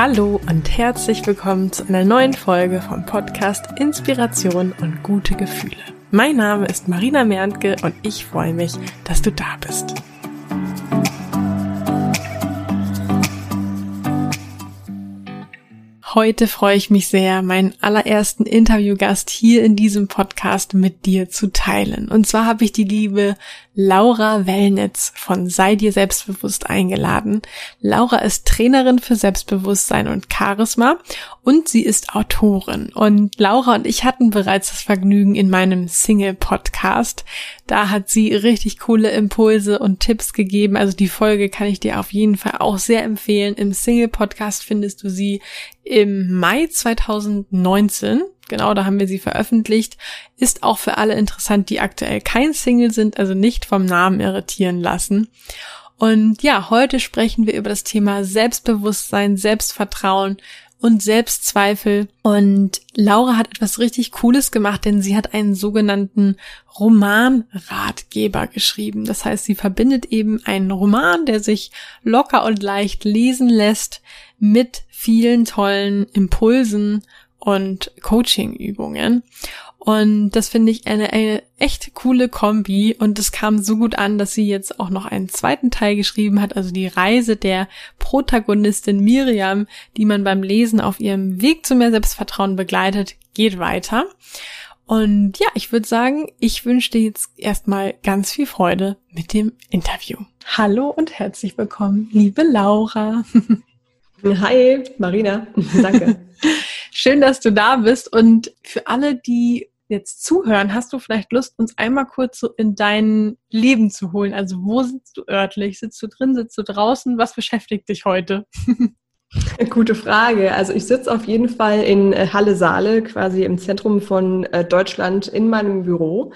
Hallo und herzlich willkommen zu einer neuen Folge vom Podcast Inspiration und gute Gefühle. Mein Name ist Marina Merntke und ich freue mich, dass du da bist. Heute freue ich mich sehr, meinen allerersten Interviewgast hier in diesem Podcast mit dir zu teilen. Und zwar habe ich die liebe Laura Wellnitz von Sei dir selbstbewusst eingeladen. Laura ist Trainerin für Selbstbewusstsein und Charisma und sie ist Autorin. Und Laura und ich hatten bereits das Vergnügen in meinem Single-Podcast. Da hat sie richtig coole Impulse und Tipps gegeben. Also die Folge kann ich dir auf jeden Fall auch sehr empfehlen. Im Single-Podcast findest du sie im Mai 2019 genau, da haben wir sie veröffentlicht, ist auch für alle interessant, die aktuell kein Single sind, also nicht vom Namen irritieren lassen. Und ja, heute sprechen wir über das Thema Selbstbewusstsein, Selbstvertrauen und Selbstzweifel. Und Laura hat etwas richtig Cooles gemacht, denn sie hat einen sogenannten Romanratgeber geschrieben. Das heißt, sie verbindet eben einen Roman, der sich locker und leicht lesen lässt, mit vielen tollen Impulsen und Coaching-Übungen. Und das finde ich eine, eine echt coole Kombi und es kam so gut an, dass sie jetzt auch noch einen zweiten Teil geschrieben hat, also die Reise der Protagonistin Miriam, die man beim Lesen auf ihrem Weg zu mehr Selbstvertrauen begleitet, geht weiter. Und ja, ich würde sagen, ich wünsche dir jetzt erstmal ganz viel Freude mit dem Interview. Hallo und herzlich willkommen, liebe Laura. Hi, Marina. Danke. Schön, dass du da bist. Und für alle, die jetzt zuhören, hast du vielleicht Lust, uns einmal kurz so in dein Leben zu holen? Also wo sitzt du örtlich? Sitzt du drin? Sitzt du draußen? Was beschäftigt dich heute? Gute Frage. Also ich sitze auf jeden Fall in äh, Halle Saale, quasi im Zentrum von äh, Deutschland, in meinem Büro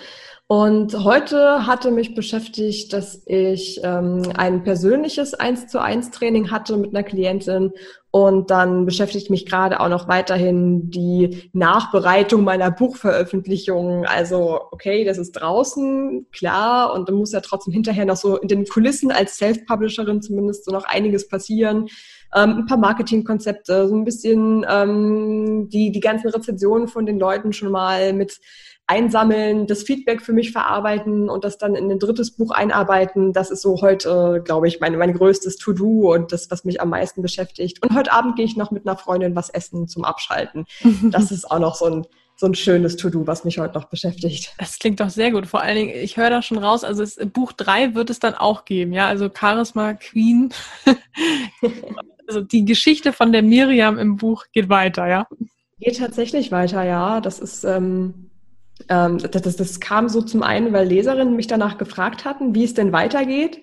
und heute hatte mich beschäftigt, dass ich ähm, ein persönliches 1 zu 1 Training hatte mit einer Klientin und dann beschäftigt mich gerade auch noch weiterhin die Nachbereitung meiner Buchveröffentlichung. Also, okay, das ist draußen, klar, und dann muss ja trotzdem hinterher noch so in den Kulissen als Self-Publisherin zumindest so noch einiges passieren. Ähm, ein paar Marketingkonzepte, so ein bisschen ähm, die, die ganzen Rezensionen von den Leuten schon mal mit einsammeln, das Feedback für mich verarbeiten und das dann in ein drittes Buch einarbeiten. Das ist so heute, glaube ich, mein, mein größtes To-Do und das, was mich am meisten beschäftigt. Und heute Abend gehe ich noch mit einer Freundin was essen zum Abschalten. Das ist auch noch so ein, so ein schönes To-Do, was mich heute noch beschäftigt. Das klingt doch sehr gut. Vor allen Dingen, ich höre da schon raus, also es, Buch 3 wird es dann auch geben, ja, also Charisma Queen. also die Geschichte von der Miriam im Buch geht weiter, ja? Geht tatsächlich weiter, ja. Das ist, ähm, ähm, das, das, das kam so zum einen, weil Leserinnen mich danach gefragt hatten, wie es denn weitergeht.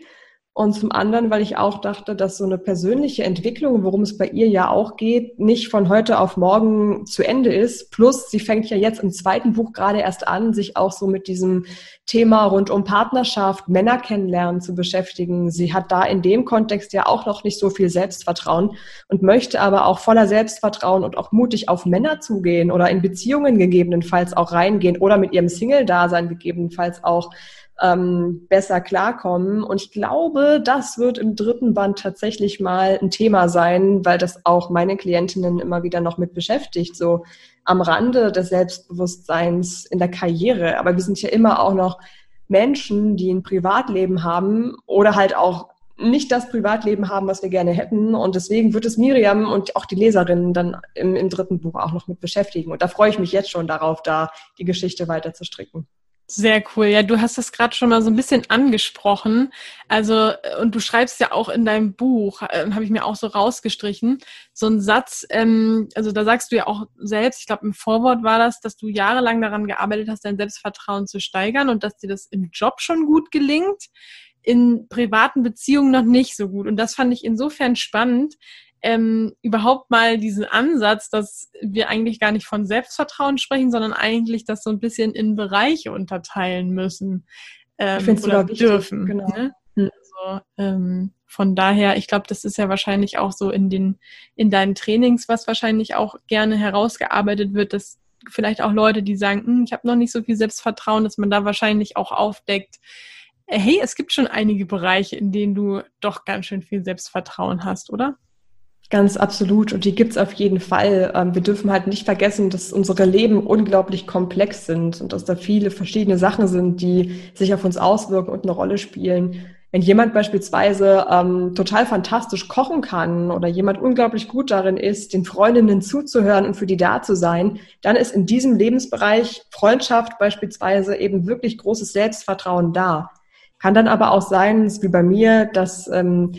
Und zum anderen, weil ich auch dachte, dass so eine persönliche Entwicklung, worum es bei ihr ja auch geht, nicht von heute auf morgen zu Ende ist. Plus, sie fängt ja jetzt im zweiten Buch gerade erst an, sich auch so mit diesem Thema rund um Partnerschaft, Männer kennenlernen zu beschäftigen. Sie hat da in dem Kontext ja auch noch nicht so viel Selbstvertrauen und möchte aber auch voller Selbstvertrauen und auch mutig auf Männer zugehen oder in Beziehungen gegebenenfalls auch reingehen oder mit ihrem Single-Dasein gegebenenfalls auch ähm, besser klarkommen. Und ich glaube, das wird im dritten Band tatsächlich mal ein Thema sein, weil das auch meine Klientinnen immer wieder noch mit beschäftigt, so am Rande des Selbstbewusstseins in der Karriere. Aber wir sind ja immer auch noch Menschen, die ein Privatleben haben oder halt auch nicht das Privatleben haben, was wir gerne hätten. Und deswegen wird es Miriam und auch die Leserinnen dann im, im dritten Buch auch noch mit beschäftigen. Und da freue ich mich jetzt schon darauf, da die Geschichte weiter zu stricken. Sehr cool. Ja, du hast das gerade schon mal so ein bisschen angesprochen. Also, und du schreibst ja auch in deinem Buch, äh, habe ich mir auch so rausgestrichen, so einen Satz, ähm, also da sagst du ja auch selbst, ich glaube im Vorwort war das, dass du jahrelang daran gearbeitet hast, dein Selbstvertrauen zu steigern und dass dir das im Job schon gut gelingt, in privaten Beziehungen noch nicht so gut. Und das fand ich insofern spannend, ähm, überhaupt mal diesen Ansatz, dass wir eigentlich gar nicht von Selbstvertrauen sprechen, sondern eigentlich das so ein bisschen in Bereiche unterteilen müssen ähm, oder dürfen. Genau. Ne? Hm. Also, ähm, von daher, ich glaube, das ist ja wahrscheinlich auch so in den in deinen Trainings, was wahrscheinlich auch gerne herausgearbeitet wird, dass vielleicht auch Leute, die sagen, hm, ich habe noch nicht so viel Selbstvertrauen, dass man da wahrscheinlich auch aufdeckt, äh, hey, es gibt schon einige Bereiche, in denen du doch ganz schön viel Selbstvertrauen hast, oder? Ganz absolut. Und die gibt's auf jeden Fall. Ähm, wir dürfen halt nicht vergessen, dass unsere Leben unglaublich komplex sind und dass da viele verschiedene Sachen sind, die sich auf uns auswirken und eine Rolle spielen. Wenn jemand beispielsweise ähm, total fantastisch kochen kann oder jemand unglaublich gut darin ist, den Freundinnen zuzuhören und für die da zu sein, dann ist in diesem Lebensbereich Freundschaft beispielsweise eben wirklich großes Selbstvertrauen da. Kann dann aber auch sein, wie bei mir, dass ähm,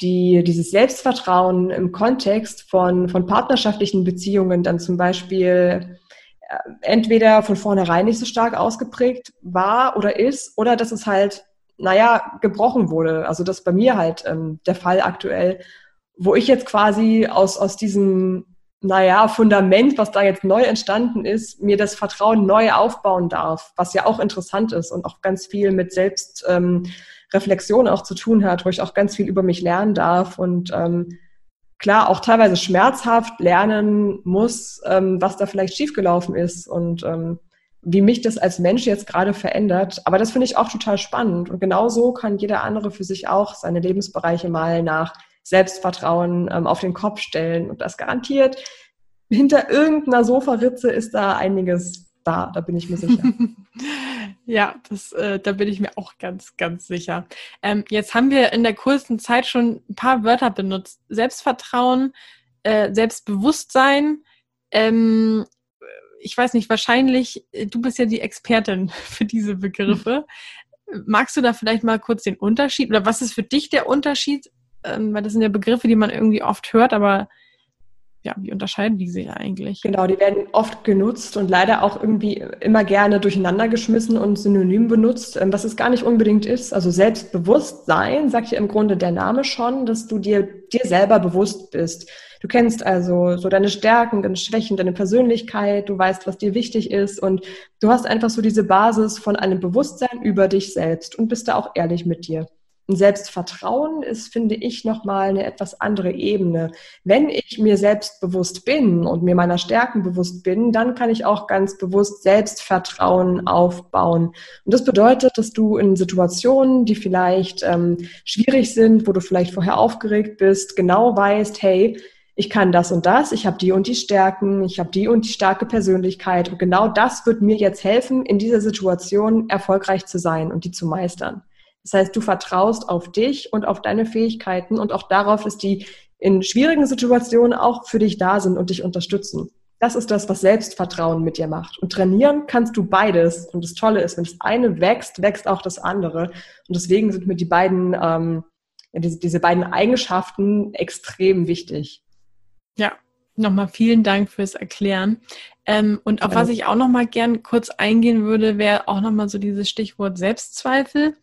die, dieses Selbstvertrauen im Kontext von, von partnerschaftlichen Beziehungen dann zum Beispiel äh, entweder von vornherein nicht so stark ausgeprägt war oder ist, oder dass es halt, naja, gebrochen wurde. Also das ist bei mir halt ähm, der Fall aktuell, wo ich jetzt quasi aus, aus diesem, naja, Fundament, was da jetzt neu entstanden ist, mir das Vertrauen neu aufbauen darf, was ja auch interessant ist und auch ganz viel mit Selbst, ähm, Reflexion auch zu tun hat, wo ich auch ganz viel über mich lernen darf und ähm, klar auch teilweise schmerzhaft lernen muss, ähm, was da vielleicht schiefgelaufen ist und ähm, wie mich das als Mensch jetzt gerade verändert. Aber das finde ich auch total spannend. Und genau so kann jeder andere für sich auch seine Lebensbereiche mal nach Selbstvertrauen ähm, auf den Kopf stellen. Und das garantiert, hinter irgendeiner Sofaritze ist da einiges da, da bin ich mir sicher. ja, das, äh, da bin ich mir auch ganz, ganz sicher. Ähm, jetzt haben wir in der kurzen Zeit schon ein paar Wörter benutzt. Selbstvertrauen, äh, Selbstbewusstsein. Ähm, ich weiß nicht, wahrscheinlich, äh, du bist ja die Expertin für diese Begriffe. Magst du da vielleicht mal kurz den Unterschied oder was ist für dich der Unterschied? Ähm, weil das sind ja Begriffe, die man irgendwie oft hört, aber ja, wie unterscheiden die sich eigentlich? Genau, die werden oft genutzt und leider auch irgendwie immer gerne durcheinander geschmissen und synonym benutzt, ähm, was es gar nicht unbedingt ist. Also Selbstbewusstsein sagt ja im Grunde der Name schon, dass du dir, dir selber bewusst bist. Du kennst also so deine Stärken, deine Schwächen, deine Persönlichkeit, du weißt, was dir wichtig ist und du hast einfach so diese Basis von einem Bewusstsein über dich selbst und bist da auch ehrlich mit dir. Selbstvertrauen ist, finde ich, nochmal eine etwas andere Ebene. Wenn ich mir selbstbewusst bin und mir meiner Stärken bewusst bin, dann kann ich auch ganz bewusst Selbstvertrauen aufbauen. Und das bedeutet, dass du in Situationen, die vielleicht ähm, schwierig sind, wo du vielleicht vorher aufgeregt bist, genau weißt, hey, ich kann das und das, ich habe die und die Stärken, ich habe die und die starke Persönlichkeit und genau das wird mir jetzt helfen, in dieser Situation erfolgreich zu sein und die zu meistern. Das heißt, du vertraust auf dich und auf deine Fähigkeiten und auch darauf, dass die in schwierigen Situationen auch für dich da sind und dich unterstützen. Das ist das, was Selbstvertrauen mit dir macht. Und trainieren kannst du beides. Und das Tolle ist, wenn das eine wächst, wächst auch das andere. Und deswegen sind mir die beiden, ähm, diese, diese beiden Eigenschaften extrem wichtig. Ja, nochmal vielen Dank fürs Erklären. Ähm, und auf ja. was ich auch nochmal gern kurz eingehen würde, wäre auch nochmal so dieses Stichwort Selbstzweifel.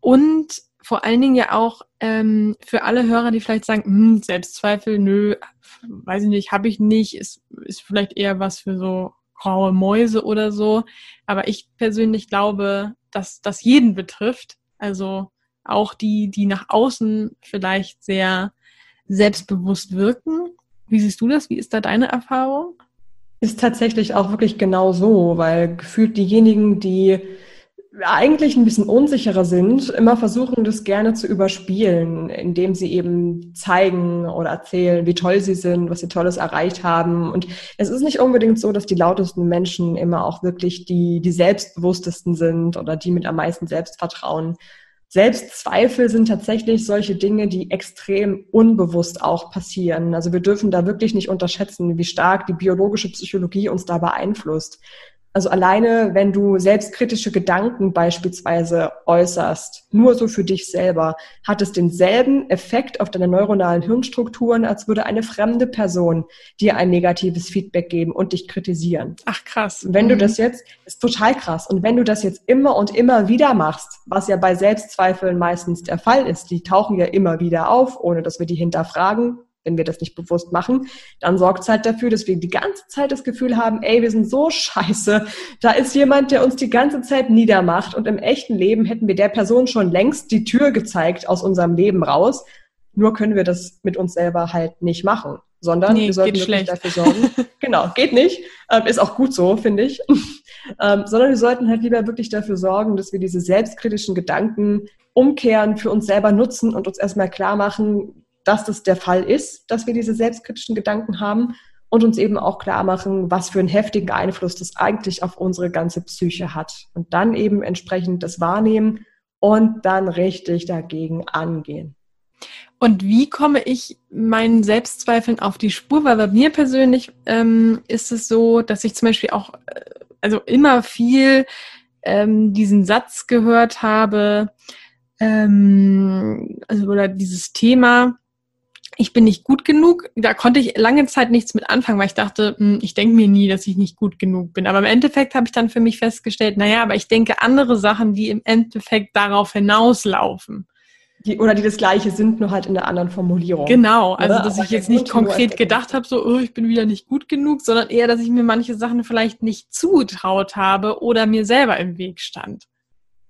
Und vor allen Dingen ja auch ähm, für alle Hörer, die vielleicht sagen, hm, Selbstzweifel, nö, weiß ich nicht, habe ich nicht, ist, ist vielleicht eher was für so graue Mäuse oder so. Aber ich persönlich glaube, dass das jeden betrifft. Also auch die, die nach außen vielleicht sehr selbstbewusst wirken. Wie siehst du das? Wie ist da deine Erfahrung? Ist tatsächlich auch wirklich genau so, weil gefühlt diejenigen, die eigentlich ein bisschen unsicherer sind, immer versuchen, das gerne zu überspielen, indem sie eben zeigen oder erzählen, wie toll sie sind, was sie Tolles erreicht haben. Und es ist nicht unbedingt so, dass die lautesten Menschen immer auch wirklich die, die selbstbewusstesten sind oder die mit am meisten Selbstvertrauen. Selbstzweifel sind tatsächlich solche Dinge, die extrem unbewusst auch passieren. Also wir dürfen da wirklich nicht unterschätzen, wie stark die biologische Psychologie uns da beeinflusst. Also alleine, wenn du selbstkritische Gedanken beispielsweise äußerst, nur so für dich selber, hat es denselben Effekt auf deine neuronalen Hirnstrukturen, als würde eine fremde Person dir ein negatives Feedback geben und dich kritisieren. Ach krass. Wenn mhm. du das jetzt, ist total krass. Und wenn du das jetzt immer und immer wieder machst, was ja bei Selbstzweifeln meistens der Fall ist, die tauchen ja immer wieder auf, ohne dass wir die hinterfragen, wenn wir das nicht bewusst machen, dann sorgt es halt dafür, dass wir die ganze Zeit das Gefühl haben, ey, wir sind so scheiße. Da ist jemand, der uns die ganze Zeit niedermacht und im echten Leben hätten wir der Person schon längst die Tür gezeigt aus unserem Leben raus. Nur können wir das mit uns selber halt nicht machen, sondern nee, wir sollten wirklich schlecht. dafür sorgen. genau, geht nicht. Ähm, ist auch gut so, finde ich. ähm, sondern wir sollten halt lieber wirklich dafür sorgen, dass wir diese selbstkritischen Gedanken umkehren, für uns selber nutzen und uns erstmal klar machen, dass das der Fall ist, dass wir diese selbstkritischen Gedanken haben und uns eben auch klar machen, was für einen heftigen Einfluss das eigentlich auf unsere ganze Psyche hat. Und dann eben entsprechend das wahrnehmen und dann richtig dagegen angehen. Und wie komme ich meinen Selbstzweifeln auf die Spur? Weil bei mir persönlich ähm, ist es so, dass ich zum Beispiel auch, äh, also immer viel ähm, diesen Satz gehört habe, ähm, also oder dieses Thema, ich bin nicht gut genug. Da konnte ich lange Zeit nichts mit anfangen, weil ich dachte, hm, ich denke mir nie, dass ich nicht gut genug bin. Aber im Endeffekt habe ich dann für mich festgestellt, naja, aber ich denke andere Sachen, die im Endeffekt darauf hinauslaufen. Die, oder die das Gleiche sind, nur halt in einer anderen Formulierung. Genau, also oder? dass aber ich jetzt nicht konkret gedacht habe, so, oh, ich bin wieder nicht gut genug, sondern eher, dass ich mir manche Sachen vielleicht nicht zutraut habe oder mir selber im Weg stand.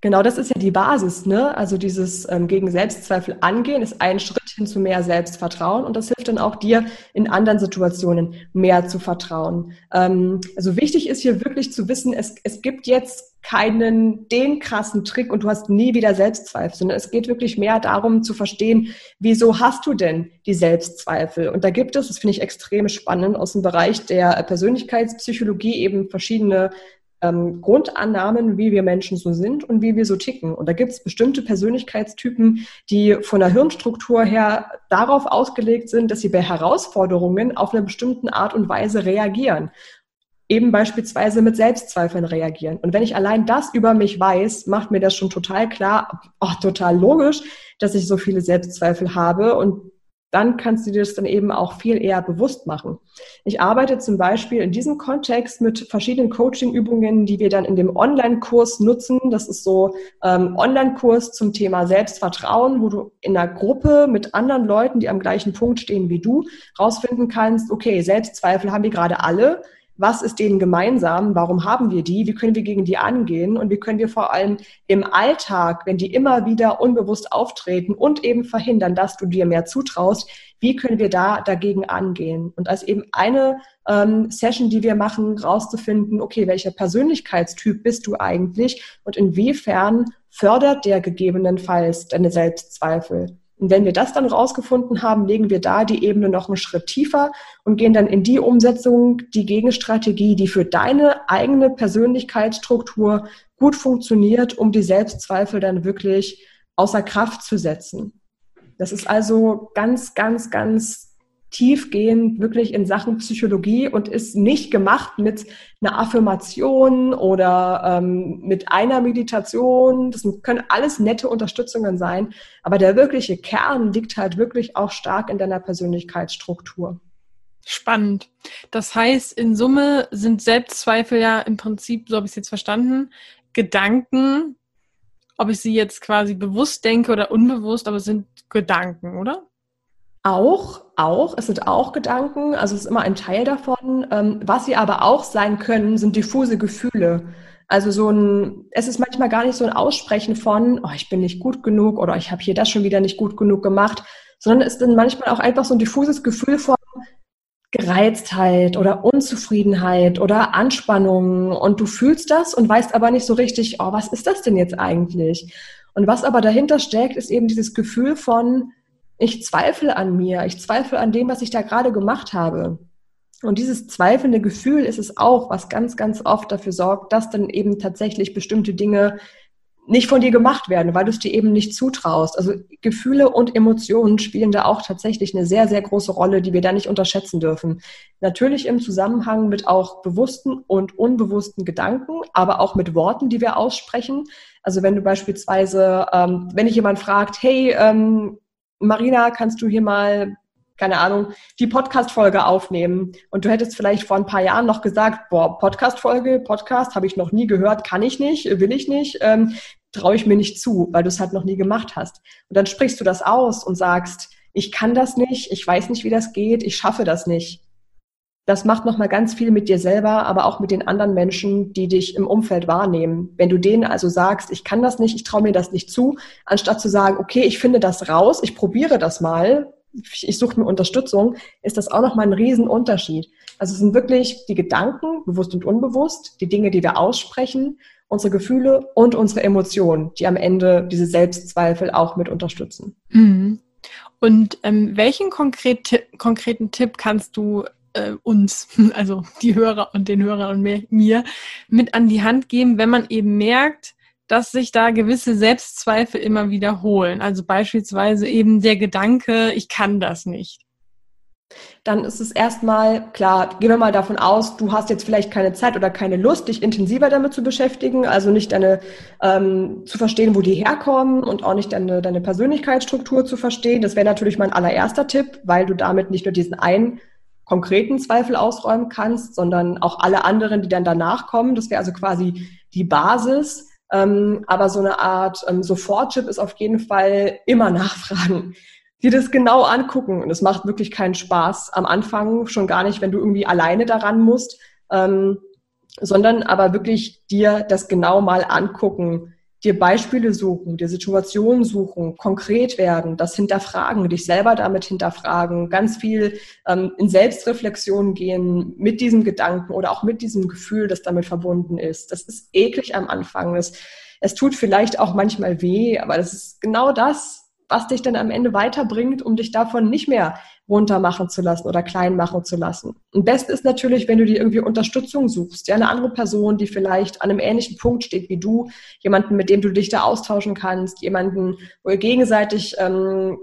Genau, das ist ja die Basis, ne? Also dieses ähm, gegen Selbstzweifel angehen ist ein Schritt hin zu mehr Selbstvertrauen und das hilft dann auch dir in anderen Situationen mehr zu vertrauen. Ähm, also wichtig ist hier wirklich zu wissen, es, es gibt jetzt keinen den krassen Trick und du hast nie wieder Selbstzweifel, sondern es geht wirklich mehr darum zu verstehen, wieso hast du denn die Selbstzweifel? Und da gibt es, das finde ich extrem spannend, aus dem Bereich der Persönlichkeitspsychologie eben verschiedene ähm, Grundannahmen, wie wir Menschen so sind und wie wir so ticken. Und da gibt es bestimmte Persönlichkeitstypen, die von der Hirnstruktur her darauf ausgelegt sind, dass sie bei Herausforderungen auf eine bestimmte Art und Weise reagieren. Eben beispielsweise mit Selbstzweifeln reagieren. Und wenn ich allein das über mich weiß, macht mir das schon total klar, oh, total logisch, dass ich so viele Selbstzweifel habe und dann kannst du dir das dann eben auch viel eher bewusst machen. Ich arbeite zum Beispiel in diesem Kontext mit verschiedenen Coaching-Übungen, die wir dann in dem Online-Kurs nutzen. Das ist so ähm, Online-Kurs zum Thema Selbstvertrauen, wo du in einer Gruppe mit anderen Leuten, die am gleichen Punkt stehen wie du, rausfinden kannst, okay, Selbstzweifel haben wir gerade alle was ist denen gemeinsam, warum haben wir die, wie können wir gegen die angehen und wie können wir vor allem im Alltag, wenn die immer wieder unbewusst auftreten und eben verhindern, dass du dir mehr zutraust, wie können wir da dagegen angehen? Und als eben eine ähm, Session, die wir machen, rauszufinden, okay, welcher Persönlichkeitstyp bist du eigentlich und inwiefern fördert der gegebenenfalls deine Selbstzweifel? Und wenn wir das dann rausgefunden haben, legen wir da die Ebene noch einen Schritt tiefer und gehen dann in die Umsetzung, die Gegenstrategie, die für deine eigene Persönlichkeitsstruktur gut funktioniert, um die Selbstzweifel dann wirklich außer Kraft zu setzen. Das ist also ganz, ganz, ganz tiefgehend wirklich in Sachen Psychologie und ist nicht gemacht mit einer Affirmation oder ähm, mit einer Meditation. Das können alles nette Unterstützungen sein, aber der wirkliche Kern liegt halt wirklich auch stark in deiner Persönlichkeitsstruktur. Spannend. Das heißt, in Summe sind Selbstzweifel ja im Prinzip, so habe ich es jetzt verstanden, Gedanken, ob ich sie jetzt quasi bewusst denke oder unbewusst, aber es sind Gedanken, oder? Auch, auch, es sind auch Gedanken, also es ist immer ein Teil davon. Ähm, was sie aber auch sein können, sind diffuse Gefühle. Also so ein, es ist manchmal gar nicht so ein Aussprechen von, oh, ich bin nicht gut genug oder ich habe hier das schon wieder nicht gut genug gemacht, sondern es ist dann manchmal auch einfach so ein diffuses Gefühl von Gereiztheit oder Unzufriedenheit oder Anspannung und du fühlst das und weißt aber nicht so richtig, oh, was ist das denn jetzt eigentlich? Und was aber dahinter steckt, ist eben dieses Gefühl von, ich zweifle an mir, ich zweifle an dem, was ich da gerade gemacht habe. Und dieses zweifelnde Gefühl ist es auch, was ganz, ganz oft dafür sorgt, dass dann eben tatsächlich bestimmte Dinge nicht von dir gemacht werden, weil du es dir eben nicht zutraust. Also Gefühle und Emotionen spielen da auch tatsächlich eine sehr, sehr große Rolle, die wir da nicht unterschätzen dürfen. Natürlich im Zusammenhang mit auch bewussten und unbewussten Gedanken, aber auch mit Worten, die wir aussprechen. Also wenn du beispielsweise, ähm, wenn dich jemand fragt, hey, ähm, Marina, kannst du hier mal, keine Ahnung, die Podcast-Folge aufnehmen? Und du hättest vielleicht vor ein paar Jahren noch gesagt, boah, Podcast-Folge, Podcast habe ich noch nie gehört, kann ich nicht, will ich nicht, ähm, traue ich mir nicht zu, weil du es halt noch nie gemacht hast. Und dann sprichst du das aus und sagst, ich kann das nicht, ich weiß nicht, wie das geht, ich schaffe das nicht das macht nochmal ganz viel mit dir selber, aber auch mit den anderen Menschen, die dich im Umfeld wahrnehmen. Wenn du denen also sagst, ich kann das nicht, ich traue mir das nicht zu, anstatt zu sagen, okay, ich finde das raus, ich probiere das mal, ich suche mir Unterstützung, ist das auch nochmal ein Riesenunterschied. Also es sind wirklich die Gedanken, bewusst und unbewusst, die Dinge, die wir aussprechen, unsere Gefühle und unsere Emotionen, die am Ende diese Selbstzweifel auch mit unterstützen. Mhm. Und ähm, welchen konkret, konkreten Tipp kannst du äh, uns, also die Hörer und den Hörern und mir, mit an die Hand geben, wenn man eben merkt, dass sich da gewisse Selbstzweifel immer wiederholen? Also beispielsweise eben der Gedanke, ich kann das nicht dann ist es erstmal klar, gehen wir mal davon aus, du hast jetzt vielleicht keine Zeit oder keine Lust, dich intensiver damit zu beschäftigen, also nicht deine ähm, zu verstehen, wo die herkommen und auch nicht deine, deine Persönlichkeitsstruktur zu verstehen. Das wäre natürlich mein allererster Tipp, weil du damit nicht nur diesen einen konkreten Zweifel ausräumen kannst, sondern auch alle anderen, die dann danach kommen. Das wäre also quasi die Basis. Ähm, aber so eine Art ähm, Sofortchip ist auf jeden Fall immer nachfragen dir das genau angucken. Und es macht wirklich keinen Spaß am Anfang, schon gar nicht, wenn du irgendwie alleine daran musst, ähm, sondern aber wirklich dir das genau mal angucken, dir Beispiele suchen, dir Situationen suchen, konkret werden, das hinterfragen, dich selber damit hinterfragen, ganz viel ähm, in Selbstreflexion gehen mit diesem Gedanken oder auch mit diesem Gefühl, das damit verbunden ist. Das ist eklig am Anfang. Es, es tut vielleicht auch manchmal weh, aber das ist genau das, was dich dann am Ende weiterbringt, um dich davon nicht mehr runtermachen zu lassen oder klein machen zu lassen. Und best ist natürlich, wenn du dir irgendwie Unterstützung suchst, ja, eine andere Person, die vielleicht an einem ähnlichen Punkt steht wie du, jemanden, mit dem du dich da austauschen kannst, jemanden, wo ihr gegenseitig ähm,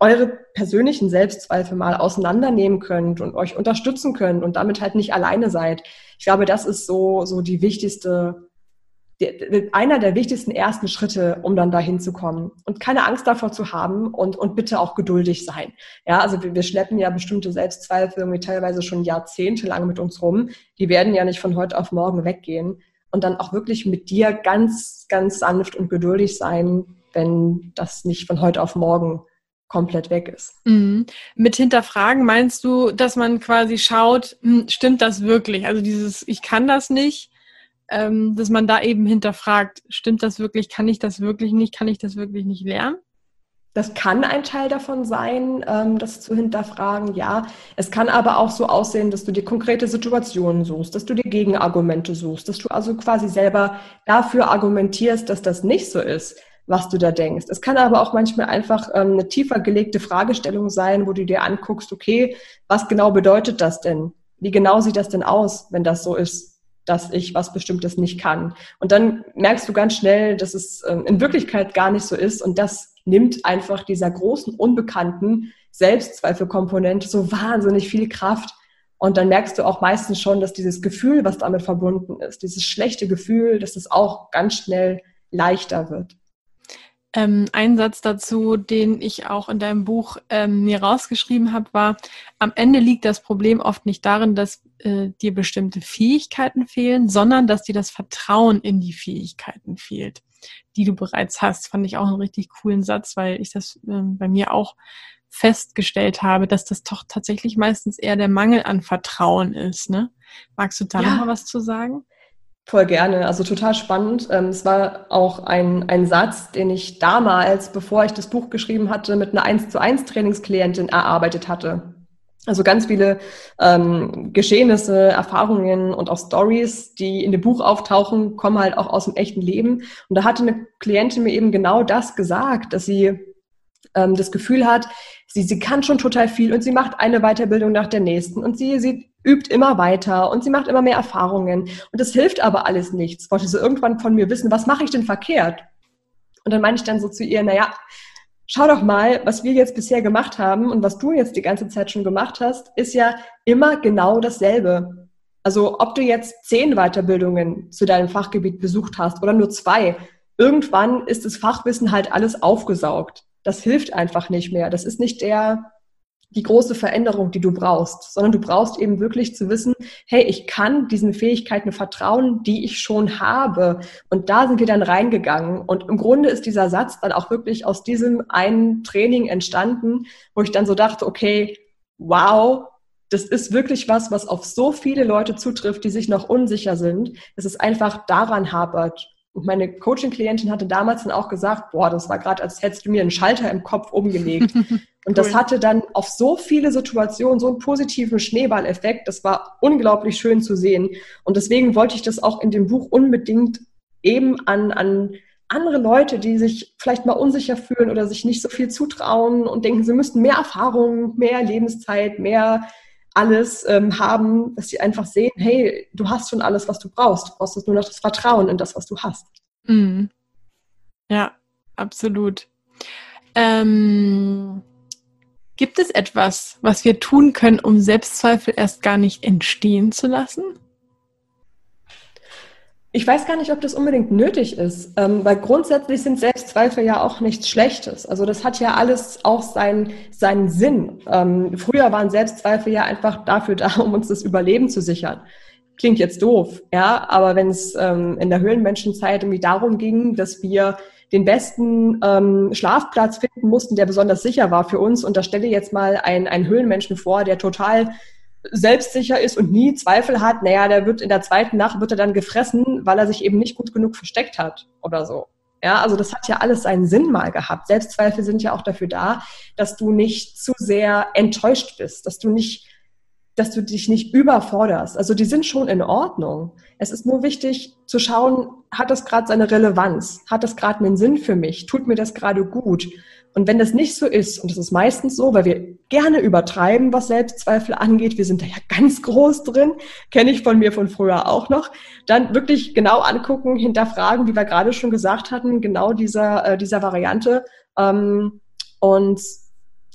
eure persönlichen Selbstzweifel mal auseinandernehmen könnt und euch unterstützen könnt und damit halt nicht alleine seid. Ich glaube, das ist so, so die wichtigste einer der wichtigsten ersten Schritte, um dann dahin zu kommen. Und keine Angst davor zu haben und, und bitte auch geduldig sein. Ja, also wir, wir schleppen ja bestimmte Selbstzweifel irgendwie teilweise schon jahrzehntelang mit uns rum. Die werden ja nicht von heute auf morgen weggehen. Und dann auch wirklich mit dir ganz, ganz sanft und geduldig sein, wenn das nicht von heute auf morgen komplett weg ist. Mhm. Mit hinterfragen meinst du, dass man quasi schaut, hm, stimmt das wirklich? Also dieses, ich kann das nicht, ähm, dass man da eben hinterfragt, stimmt das wirklich, kann ich das wirklich nicht, kann ich das wirklich nicht lernen? Das kann ein Teil davon sein, ähm, das zu hinterfragen, ja. Es kann aber auch so aussehen, dass du dir konkrete Situationen suchst, dass du dir Gegenargumente suchst, dass du also quasi selber dafür argumentierst, dass das nicht so ist, was du da denkst. Es kann aber auch manchmal einfach ähm, eine tiefer gelegte Fragestellung sein, wo du dir anguckst, okay, was genau bedeutet das denn? Wie genau sieht das denn aus, wenn das so ist? Dass ich was Bestimmtes nicht kann. Und dann merkst du ganz schnell, dass es ähm, in Wirklichkeit gar nicht so ist. Und das nimmt einfach dieser großen, unbekannten Selbstzweifelkomponente so wahnsinnig viel Kraft. Und dann merkst du auch meistens schon, dass dieses Gefühl, was damit verbunden ist, dieses schlechte Gefühl, dass es auch ganz schnell leichter wird. Ähm, ein Satz dazu, den ich auch in deinem Buch ähm, mir rausgeschrieben habe, war, am Ende liegt das Problem oft nicht darin, dass äh, dir bestimmte Fähigkeiten fehlen, sondern dass dir das Vertrauen in die Fähigkeiten fehlt, die du bereits hast. Fand ich auch einen richtig coolen Satz, weil ich das äh, bei mir auch festgestellt habe, dass das doch tatsächlich meistens eher der Mangel an Vertrauen ist. Ne? Magst du da ja. noch mal was zu sagen? Voll gerne, also total spannend. Ähm, es war auch ein, ein Satz, den ich damals, bevor ich das Buch geschrieben hatte, mit einer 1 zu 1 Trainingsklientin erarbeitet hatte. Also ganz viele ähm, Geschehnisse, Erfahrungen und auch Stories, die in dem Buch auftauchen, kommen halt auch aus dem echten Leben. Und da hatte eine Klientin mir eben genau das gesagt, dass sie ähm, das Gefühl hat, sie, sie kann schon total viel und sie macht eine Weiterbildung nach der nächsten und sie, sie übt immer weiter und sie macht immer mehr Erfahrungen. Und das hilft aber alles nichts. Wollte sie irgendwann von mir wissen, was mache ich denn verkehrt? Und dann meine ich dann so zu ihr, naja, schau doch mal, was wir jetzt bisher gemacht haben und was du jetzt die ganze Zeit schon gemacht hast, ist ja immer genau dasselbe. Also ob du jetzt zehn Weiterbildungen zu deinem Fachgebiet besucht hast oder nur zwei, irgendwann ist das Fachwissen halt alles aufgesaugt. Das hilft einfach nicht mehr. Das ist nicht der, die große Veränderung, die du brauchst, sondern du brauchst eben wirklich zu wissen, hey, ich kann diesen Fähigkeiten vertrauen, die ich schon habe. Und da sind wir dann reingegangen. Und im Grunde ist dieser Satz dann auch wirklich aus diesem einen Training entstanden, wo ich dann so dachte, okay, wow, das ist wirklich was, was auf so viele Leute zutrifft, die sich noch unsicher sind, dass es einfach daran hapert. Und meine Coaching-Klientin hatte damals dann auch gesagt, boah, das war gerade, als hättest du mir einen Schalter im Kopf umgelegt. Und das hatte dann auf so viele Situationen so einen positiven Schneeballeffekt. Das war unglaublich schön zu sehen. Und deswegen wollte ich das auch in dem Buch unbedingt eben an, an andere Leute, die sich vielleicht mal unsicher fühlen oder sich nicht so viel zutrauen und denken, sie müssten mehr Erfahrung, mehr Lebenszeit, mehr alles ähm, haben, dass sie einfach sehen, hey, du hast schon alles, was du brauchst. Du brauchst nur noch das Vertrauen in das, was du hast. Mhm. Ja, absolut. Ähm, gibt es etwas, was wir tun können, um Selbstzweifel erst gar nicht entstehen zu lassen? Ich weiß gar nicht, ob das unbedingt nötig ist, ähm, weil grundsätzlich sind Selbstzweifel ja auch nichts Schlechtes. Also das hat ja alles auch seinen, seinen Sinn. Ähm, früher waren Selbstzweifel ja einfach dafür da, um uns das Überleben zu sichern. Klingt jetzt doof, ja, aber wenn es ähm, in der Höhlenmenschenzeit irgendwie darum ging, dass wir den besten ähm, Schlafplatz finden mussten, der besonders sicher war für uns, und da stelle jetzt mal einen, einen Höhlenmenschen vor, der total selbstsicher ist und nie Zweifel hat, naja, der wird in der zweiten Nacht wird er dann gefressen, weil er sich eben nicht gut genug versteckt hat oder so. Ja, also das hat ja alles seinen Sinn mal gehabt. Selbstzweifel sind ja auch dafür da, dass du nicht zu sehr enttäuscht bist, dass du nicht, dass du dich nicht überforderst. Also die sind schon in Ordnung. Es ist nur wichtig zu schauen, hat das gerade seine Relevanz? Hat das gerade einen Sinn für mich? Tut mir das gerade gut? Und wenn das nicht so ist, und das ist meistens so, weil wir gerne übertreiben, was Selbstzweifel angeht, wir sind da ja ganz groß drin, kenne ich von mir von früher auch noch, dann wirklich genau angucken, hinterfragen, wie wir gerade schon gesagt hatten, genau dieser, äh, dieser Variante. Ähm, und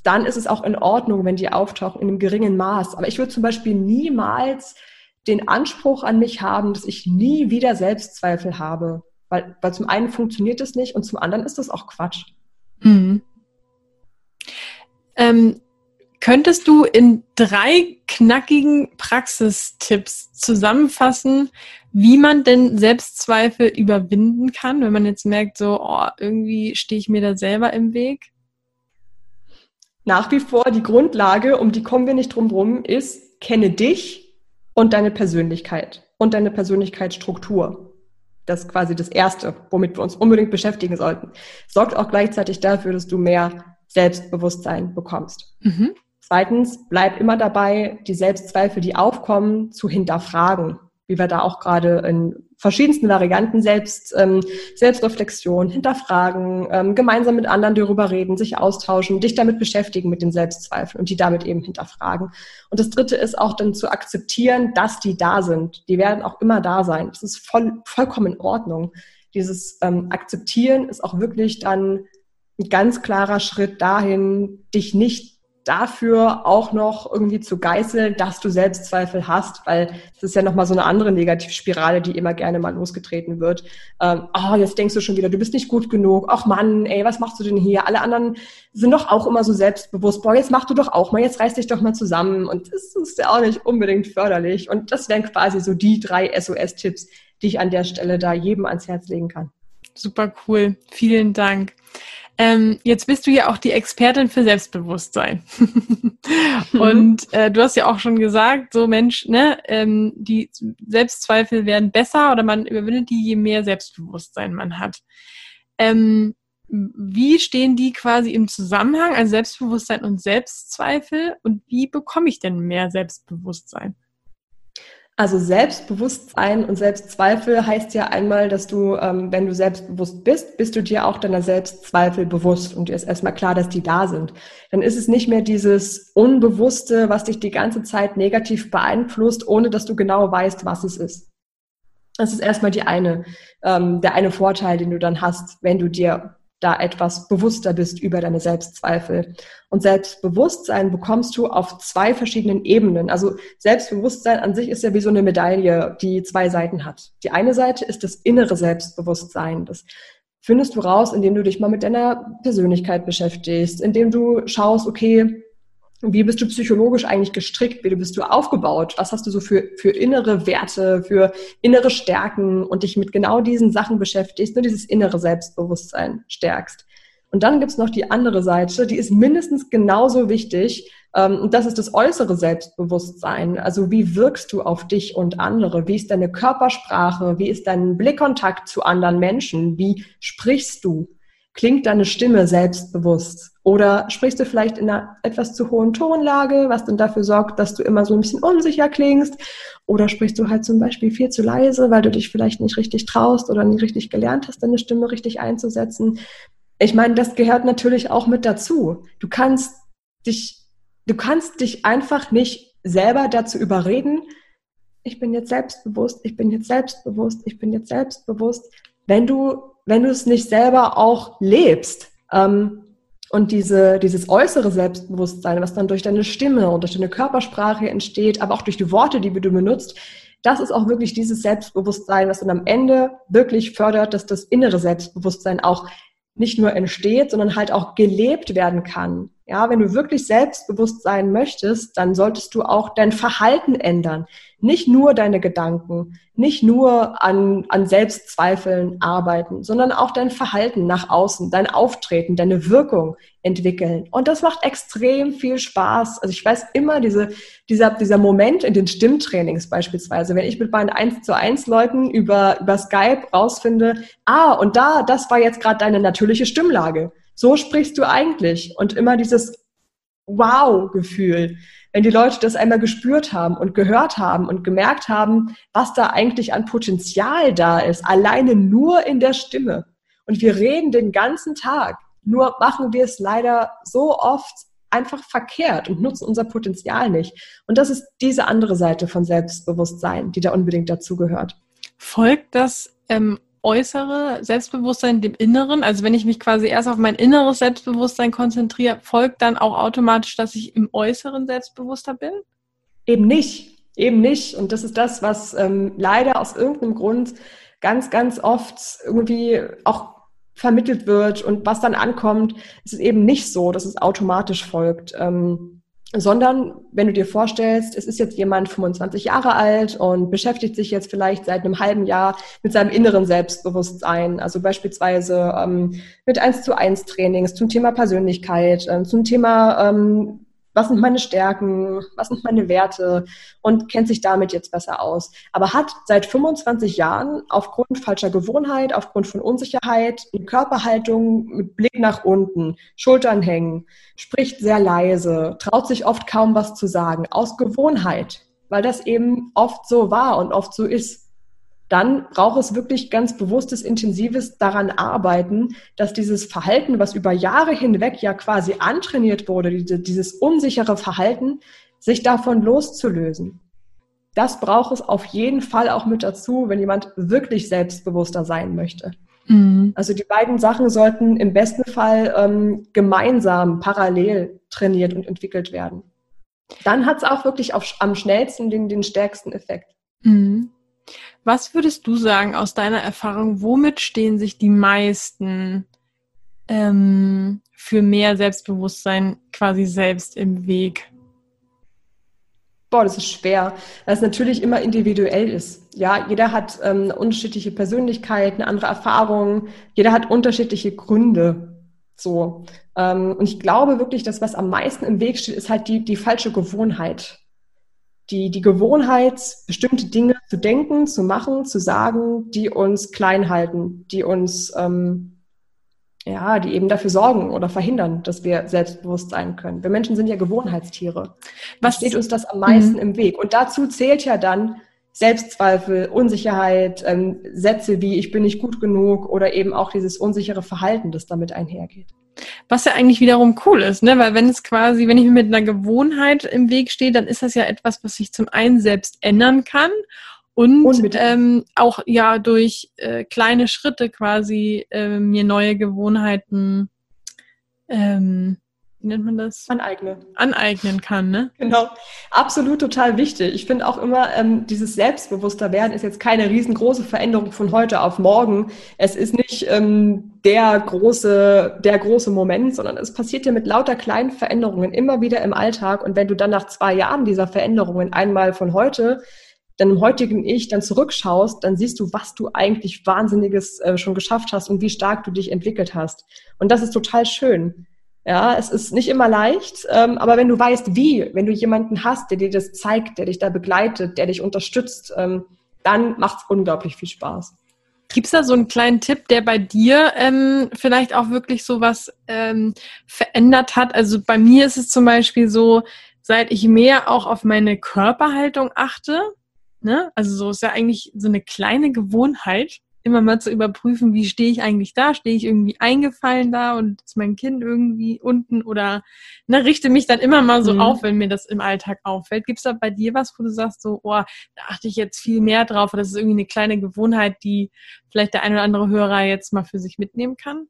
dann ist es auch in Ordnung, wenn die auftauchen in einem geringen Maß. Aber ich würde zum Beispiel niemals den Anspruch an mich haben, dass ich nie wieder Selbstzweifel habe. Weil, weil zum einen funktioniert es nicht und zum anderen ist das auch Quatsch. Mhm. Ähm, könntest du in drei knackigen Praxistipps zusammenfassen, wie man denn Selbstzweifel überwinden kann, wenn man jetzt merkt, so, oh, irgendwie stehe ich mir da selber im Weg? Nach wie vor die Grundlage, um die kommen wir nicht drum rum, ist, kenne dich und deine Persönlichkeit und deine Persönlichkeitsstruktur. Das ist quasi das Erste, womit wir uns unbedingt beschäftigen sollten. Sorgt auch gleichzeitig dafür, dass du mehr Selbstbewusstsein bekommst. Mhm. Zweitens, bleib immer dabei, die Selbstzweifel, die aufkommen, zu hinterfragen. Wie wir da auch gerade in verschiedensten Varianten selbst, ähm, Selbstreflexion, hinterfragen, ähm, gemeinsam mit anderen darüber reden, sich austauschen, dich damit beschäftigen mit den Selbstzweifeln und die damit eben hinterfragen. Und das Dritte ist auch dann zu akzeptieren, dass die da sind. Die werden auch immer da sein. Das ist voll, vollkommen in Ordnung. Dieses ähm, Akzeptieren ist auch wirklich dann ein ganz klarer Schritt dahin, dich nicht dafür auch noch irgendwie zu geißeln, dass du Selbstzweifel hast, weil das ist ja nochmal so eine andere Negativspirale, die immer gerne mal losgetreten wird. Ähm, oh, jetzt denkst du schon wieder, du bist nicht gut genug. Ach Mann, ey, was machst du denn hier? Alle anderen sind doch auch immer so selbstbewusst. Boah, jetzt mach du doch auch mal, jetzt reiß dich doch mal zusammen. Und das ist ja auch nicht unbedingt förderlich. Und das wären quasi so die drei SOS-Tipps, die ich an der Stelle da jedem ans Herz legen kann. Super cool. Vielen Dank. Ähm, jetzt bist du ja auch die Expertin für Selbstbewusstsein. und äh, du hast ja auch schon gesagt, so Mensch, ne, ähm, die Selbstzweifel werden besser oder man überwindet die, je mehr Selbstbewusstsein man hat. Ähm, wie stehen die quasi im Zusammenhang, also Selbstbewusstsein und Selbstzweifel? Und wie bekomme ich denn mehr Selbstbewusstsein? Also Selbstbewusstsein und Selbstzweifel heißt ja einmal, dass du, ähm, wenn du selbstbewusst bist, bist du dir auch deiner Selbstzweifel bewusst und dir ist erstmal klar, dass die da sind. Dann ist es nicht mehr dieses Unbewusste, was dich die ganze Zeit negativ beeinflusst, ohne dass du genau weißt, was es ist. Das ist erstmal die eine, ähm, der eine Vorteil, den du dann hast, wenn du dir da etwas bewusster bist über deine Selbstzweifel. Und Selbstbewusstsein bekommst du auf zwei verschiedenen Ebenen. Also Selbstbewusstsein an sich ist ja wie so eine Medaille, die zwei Seiten hat. Die eine Seite ist das innere Selbstbewusstsein. Das findest du raus, indem du dich mal mit deiner Persönlichkeit beschäftigst, indem du schaust, okay, wie bist du psychologisch eigentlich gestrickt? Wie bist du aufgebaut? Was hast du so für, für innere Werte, für innere Stärken und dich mit genau diesen Sachen beschäftigst, nur dieses innere Selbstbewusstsein stärkst. Und dann gibt's noch die andere Seite, die ist mindestens genauso wichtig. Ähm, und das ist das äußere Selbstbewusstsein. Also wie wirkst du auf dich und andere? Wie ist deine Körpersprache? Wie ist dein Blickkontakt zu anderen Menschen? Wie sprichst du? klingt deine Stimme selbstbewusst? Oder sprichst du vielleicht in einer etwas zu hohen Tonlage, was dann dafür sorgt, dass du immer so ein bisschen unsicher klingst? Oder sprichst du halt zum Beispiel viel zu leise, weil du dich vielleicht nicht richtig traust oder nicht richtig gelernt hast, deine Stimme richtig einzusetzen? Ich meine, das gehört natürlich auch mit dazu. Du kannst dich, du kannst dich einfach nicht selber dazu überreden, ich bin jetzt selbstbewusst, ich bin jetzt selbstbewusst, ich bin jetzt selbstbewusst, wenn du, wenn du es nicht selber auch lebst. Ähm, und diese, dieses äußere Selbstbewusstsein, was dann durch deine Stimme und durch deine Körpersprache entsteht, aber auch durch die Worte, die du benutzt, das ist auch wirklich dieses Selbstbewusstsein, was dann am Ende wirklich fördert, dass das innere Selbstbewusstsein auch nicht nur entsteht, sondern halt auch gelebt werden kann. Ja, wenn du wirklich selbstbewusst sein möchtest, dann solltest du auch dein Verhalten ändern. Nicht nur deine Gedanken, nicht nur an, an Selbstzweifeln arbeiten, sondern auch dein Verhalten nach außen, dein Auftreten, deine Wirkung entwickeln. Und das macht extrem viel Spaß. Also ich weiß immer diese, dieser, dieser Moment in den Stimmtrainings beispielsweise, wenn ich mit meinen 1 zu 1 Leuten über, über Skype rausfinde, ah, und da, das war jetzt gerade deine natürliche Stimmlage so sprichst du eigentlich. Und immer dieses Wow-Gefühl, wenn die Leute das einmal gespürt haben und gehört haben und gemerkt haben, was da eigentlich an Potenzial da ist, alleine nur in der Stimme. Und wir reden den ganzen Tag. Nur machen wir es leider so oft einfach verkehrt und nutzen unser Potenzial nicht. Und das ist diese andere Seite von Selbstbewusstsein, die da unbedingt dazugehört. Folgt das ähm, äußere Selbstbewusstsein dem inneren? Also wenn ich mich quasi erst auf mein inneres Selbstbewusstsein konzentriere, folgt dann auch automatisch, dass ich im äußeren selbstbewusster bin? Eben nicht, eben nicht. Und das ist das, was ähm, leider aus irgendeinem Grund ganz, ganz oft irgendwie auch vermittelt wird und was dann ankommt, ist es eben nicht so, dass es automatisch folgt. Ähm, sondern wenn du dir vorstellst, es ist jetzt jemand 25 Jahre alt und beschäftigt sich jetzt vielleicht seit einem halben Jahr mit seinem inneren Selbstbewusstsein, also beispielsweise ähm, mit 1 zu 1 Trainings zum Thema Persönlichkeit, äh, zum Thema ähm, was sind meine Stärken, was sind meine Werte? Und kennt sich damit jetzt besser aus. Aber hat seit 25 Jahren aufgrund falscher Gewohnheit, aufgrund von Unsicherheit, eine Körperhaltung mit Blick nach unten, Schultern hängen, spricht sehr leise, traut sich oft kaum was zu sagen, aus Gewohnheit, weil das eben oft so war und oft so ist dann braucht es wirklich ganz bewusstes, intensives daran arbeiten, dass dieses Verhalten, was über Jahre hinweg ja quasi antrainiert wurde, dieses unsichere Verhalten, sich davon loszulösen. Das braucht es auf jeden Fall auch mit dazu, wenn jemand wirklich selbstbewusster sein möchte. Mhm. Also die beiden Sachen sollten im besten Fall ähm, gemeinsam, parallel trainiert und entwickelt werden. Dann hat es auch wirklich auf, am schnellsten den, den stärksten Effekt. Mhm. Was würdest du sagen aus deiner Erfahrung, womit stehen sich die meisten ähm, für mehr Selbstbewusstsein quasi selbst im Weg? Boah, das ist schwer, weil es natürlich immer individuell ist. Ja, jeder hat ähm, unterschiedliche Persönlichkeit, eine andere Erfahrung, jeder hat unterschiedliche Gründe. So. Ähm, und ich glaube wirklich, dass was am meisten im Weg steht, ist halt die, die falsche Gewohnheit die, die Gewohnheit, bestimmte Dinge zu denken, zu machen, zu sagen, die uns klein halten, die uns, ähm, ja, die eben dafür sorgen oder verhindern, dass wir selbstbewusst sein können. Wir Menschen sind ja Gewohnheitstiere. Was steht uns das am meisten mhm. im Weg? Und dazu zählt ja dann Selbstzweifel, Unsicherheit, ähm, Sätze wie ich bin nicht gut genug oder eben auch dieses unsichere Verhalten, das damit einhergeht. Was ja eigentlich wiederum cool ist, ne? Weil wenn es quasi, wenn ich mir mit einer Gewohnheit im Weg stehe, dann ist das ja etwas, was ich zum einen selbst ändern kann und ähm, auch ja durch äh, kleine Schritte quasi äh, mir neue Gewohnheiten ähm, wie nennt man das? Aneignen. Aneignen kann, ne? Genau. Absolut total wichtig. Ich finde auch immer, ähm, dieses selbstbewusster werden ist jetzt keine riesengroße Veränderung von heute auf morgen. Es ist nicht ähm, der große, der große Moment, sondern es passiert ja mit lauter kleinen Veränderungen immer wieder im Alltag. Und wenn du dann nach zwei Jahren dieser Veränderungen einmal von heute deinem heutigen Ich dann zurückschaust, dann siehst du, was du eigentlich Wahnsinniges äh, schon geschafft hast und wie stark du dich entwickelt hast. Und das ist total schön. Ja, es ist nicht immer leicht, ähm, aber wenn du weißt, wie, wenn du jemanden hast, der dir das zeigt, der dich da begleitet, der dich unterstützt, ähm, dann macht es unglaublich viel Spaß. Gibt es da so einen kleinen Tipp, der bei dir ähm, vielleicht auch wirklich so was ähm, verändert hat? Also bei mir ist es zum Beispiel so, seit ich mehr auch auf meine Körperhaltung achte, ne? also so ist ja eigentlich so eine kleine Gewohnheit, immer mal zu überprüfen, wie stehe ich eigentlich da? Stehe ich irgendwie eingefallen da und ist mein Kind irgendwie unten oder ne, richte mich dann immer mal so mhm. auf, wenn mir das im Alltag auffällt. Gibt es da bei dir was, wo du sagst, so, oh, da achte ich jetzt viel mehr drauf oder das ist irgendwie eine kleine Gewohnheit, die vielleicht der ein oder andere Hörer jetzt mal für sich mitnehmen kann?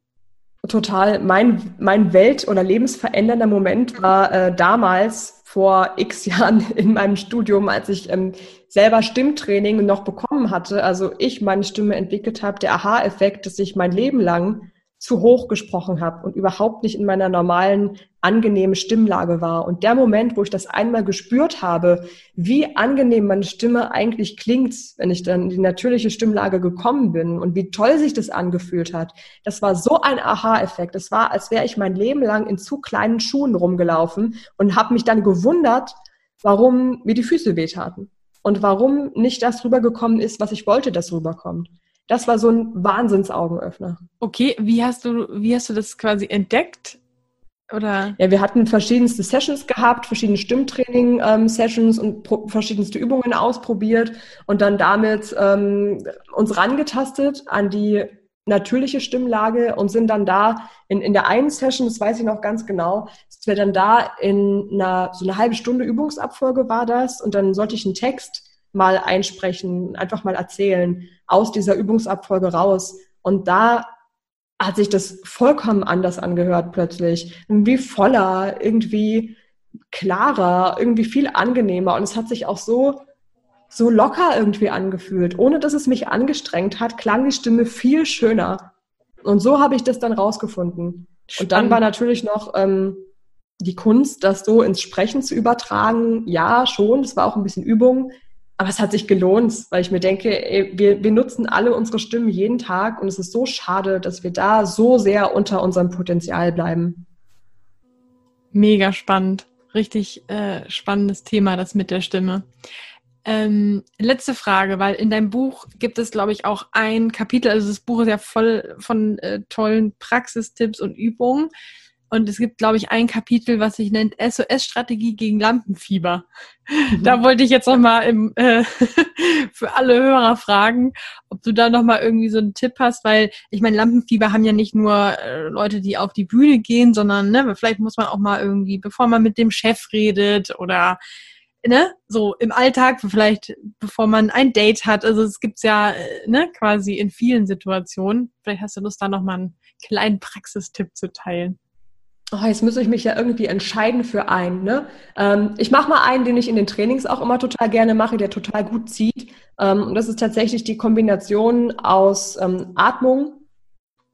Total. Mein, mein Welt- oder lebensverändernder Moment war äh, damals vor x Jahren in meinem Studium, als ich ähm, selber Stimmtraining noch bekommen hatte, also ich meine Stimme entwickelt habe, der Aha-Effekt, dass ich mein Leben lang zu hoch gesprochen habe und überhaupt nicht in meiner normalen, angenehmen Stimmlage war. Und der Moment, wo ich das einmal gespürt habe, wie angenehm meine Stimme eigentlich klingt, wenn ich dann in die natürliche Stimmlage gekommen bin und wie toll sich das angefühlt hat, das war so ein Aha-Effekt. Es war, als wäre ich mein Leben lang in zu kleinen Schuhen rumgelaufen und habe mich dann gewundert, warum mir die Füße wehtaten und warum nicht das rübergekommen ist, was ich wollte, dass rüberkommt. Das war so ein Wahnsinnsaugenöffner. Okay, wie hast du, wie hast du das quasi entdeckt? Oder? Ja, wir hatten verschiedenste Sessions gehabt, verschiedene Stimmtraining-Sessions ähm, und verschiedenste Übungen ausprobiert und dann damit ähm, uns rangetastet an die natürliche Stimmlage und sind dann da in, in der einen Session, das weiß ich noch ganz genau, dass wir dann da in einer, so eine halbe Stunde Übungsabfolge war das und dann sollte ich einen Text mal einsprechen, einfach mal erzählen aus dieser Übungsabfolge raus. Und da hat sich das vollkommen anders angehört plötzlich. Irgendwie voller, irgendwie klarer, irgendwie viel angenehmer. Und es hat sich auch so so locker irgendwie angefühlt. Ohne dass es mich angestrengt hat, klang die Stimme viel schöner. Und so habe ich das dann rausgefunden. Spannend. Und dann war natürlich noch ähm, die Kunst, das so ins Sprechen zu übertragen. Ja, schon, das war auch ein bisschen Übung. Aber es hat sich gelohnt, weil ich mir denke, ey, wir, wir nutzen alle unsere Stimmen jeden Tag und es ist so schade, dass wir da so sehr unter unserem Potenzial bleiben. Mega spannend. Richtig äh, spannendes Thema, das mit der Stimme. Ähm, letzte Frage, weil in deinem Buch gibt es, glaube ich, auch ein Kapitel, also das Buch ist ja voll von äh, tollen Praxistipps und Übungen. Und es gibt, glaube ich, ein Kapitel, was sich nennt SOS-Strategie gegen Lampenfieber. Mhm. Da wollte ich jetzt nochmal äh, für alle Hörer fragen, ob du da nochmal irgendwie so einen Tipp hast, weil ich meine, Lampenfieber haben ja nicht nur äh, Leute, die auf die Bühne gehen, sondern ne, vielleicht muss man auch mal irgendwie, bevor man mit dem Chef redet oder ne, so im Alltag, vielleicht bevor man ein Date hat. Also es gibt's ja, äh, ne, quasi in vielen Situationen. Vielleicht hast du Lust, da nochmal einen kleinen Praxistipp zu teilen. Oh, jetzt muss ich mich ja irgendwie entscheiden für einen. Ne? Ähm, ich mache mal einen, den ich in den Trainings auch immer total gerne mache, der total gut zieht. Ähm, und das ist tatsächlich die Kombination aus ähm, Atmung,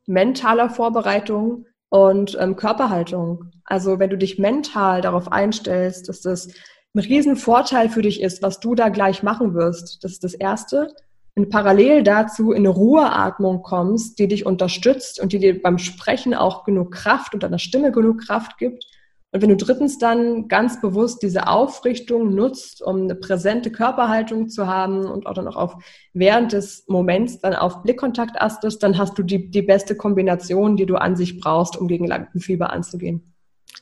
mentaler Vorbereitung und ähm, Körperhaltung. Also wenn du dich mental darauf einstellst, dass das ein Riesenvorteil für dich ist, was du da gleich machen wirst. Das ist das Erste. Und parallel dazu in eine Ruheatmung kommst, die dich unterstützt und die dir beim Sprechen auch genug Kraft und deiner Stimme genug Kraft gibt. Und wenn du drittens dann ganz bewusst diese Aufrichtung nutzt, um eine präsente Körperhaltung zu haben und auch dann auch auf, während des Moments dann auf Blickkontakt astest, dann hast du die, die beste Kombination, die du an sich brauchst, um gegen Lampenfieber anzugehen.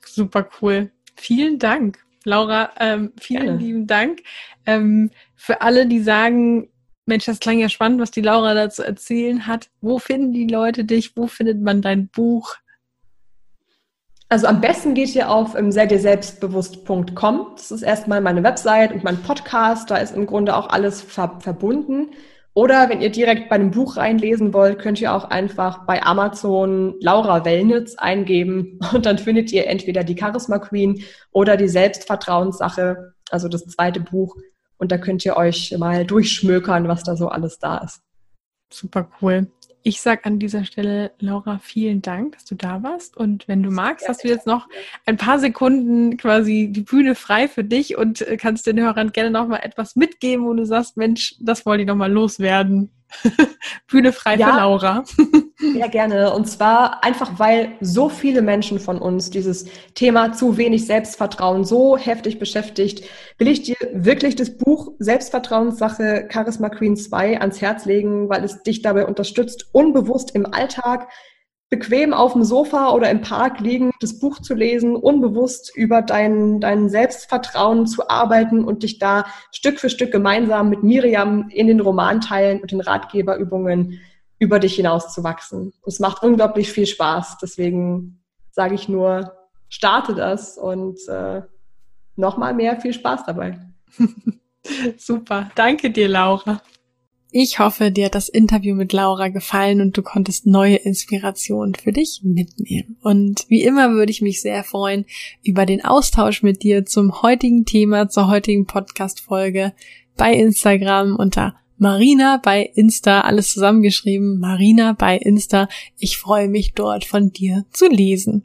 Super cool. Vielen Dank. Laura, ähm, vielen Gerne. lieben Dank. Ähm, für alle, die sagen, Mensch, das klang ja spannend, was die Laura da zu erzählen hat. Wo finden die Leute dich? Wo findet man dein Buch? Also am besten geht ihr auf ähm, sei dir selbstbewusst.com. Das ist erstmal meine Website und mein Podcast. Da ist im Grunde auch alles ver verbunden. Oder wenn ihr direkt bei einem Buch reinlesen wollt, könnt ihr auch einfach bei Amazon Laura Wellnitz eingeben und dann findet ihr entweder die Charisma Queen oder die Selbstvertrauenssache, also das zweite Buch. Und da könnt ihr euch mal durchschmökern, was da so alles da ist. Super cool. Ich sage an dieser Stelle, Laura, vielen Dank, dass du da warst. Und wenn du magst, hast du jetzt noch ein paar Sekunden quasi die Bühne frei für dich und äh, kannst den Hörern gerne noch mal etwas mitgeben, wo du sagst, Mensch, das wollte ich noch mal loswerden. Bühne frei ja. für Laura. Sehr gerne. Und zwar einfach, weil so viele Menschen von uns dieses Thema zu wenig Selbstvertrauen so heftig beschäftigt, will ich dir wirklich das Buch Selbstvertrauenssache Charisma Queen 2 ans Herz legen, weil es dich dabei unterstützt, unbewusst im Alltag bequem auf dem Sofa oder im Park liegen, das Buch zu lesen, unbewusst über dein, dein Selbstvertrauen zu arbeiten und dich da Stück für Stück gemeinsam mit Miriam in den Romanteilen und den Ratgeberübungen über dich hinaus zu wachsen. Es macht unglaublich viel Spaß. Deswegen sage ich nur, starte das und äh, nochmal mehr viel Spaß dabei. Super. Danke dir, Laura. Ich hoffe, dir hat das Interview mit Laura gefallen und du konntest neue Inspirationen für dich mitnehmen. Und wie immer würde ich mich sehr freuen über den Austausch mit dir zum heutigen Thema, zur heutigen Podcast-Folge bei Instagram unter Marina bei Insta, alles zusammengeschrieben, Marina bei Insta. Ich freue mich dort von dir zu lesen.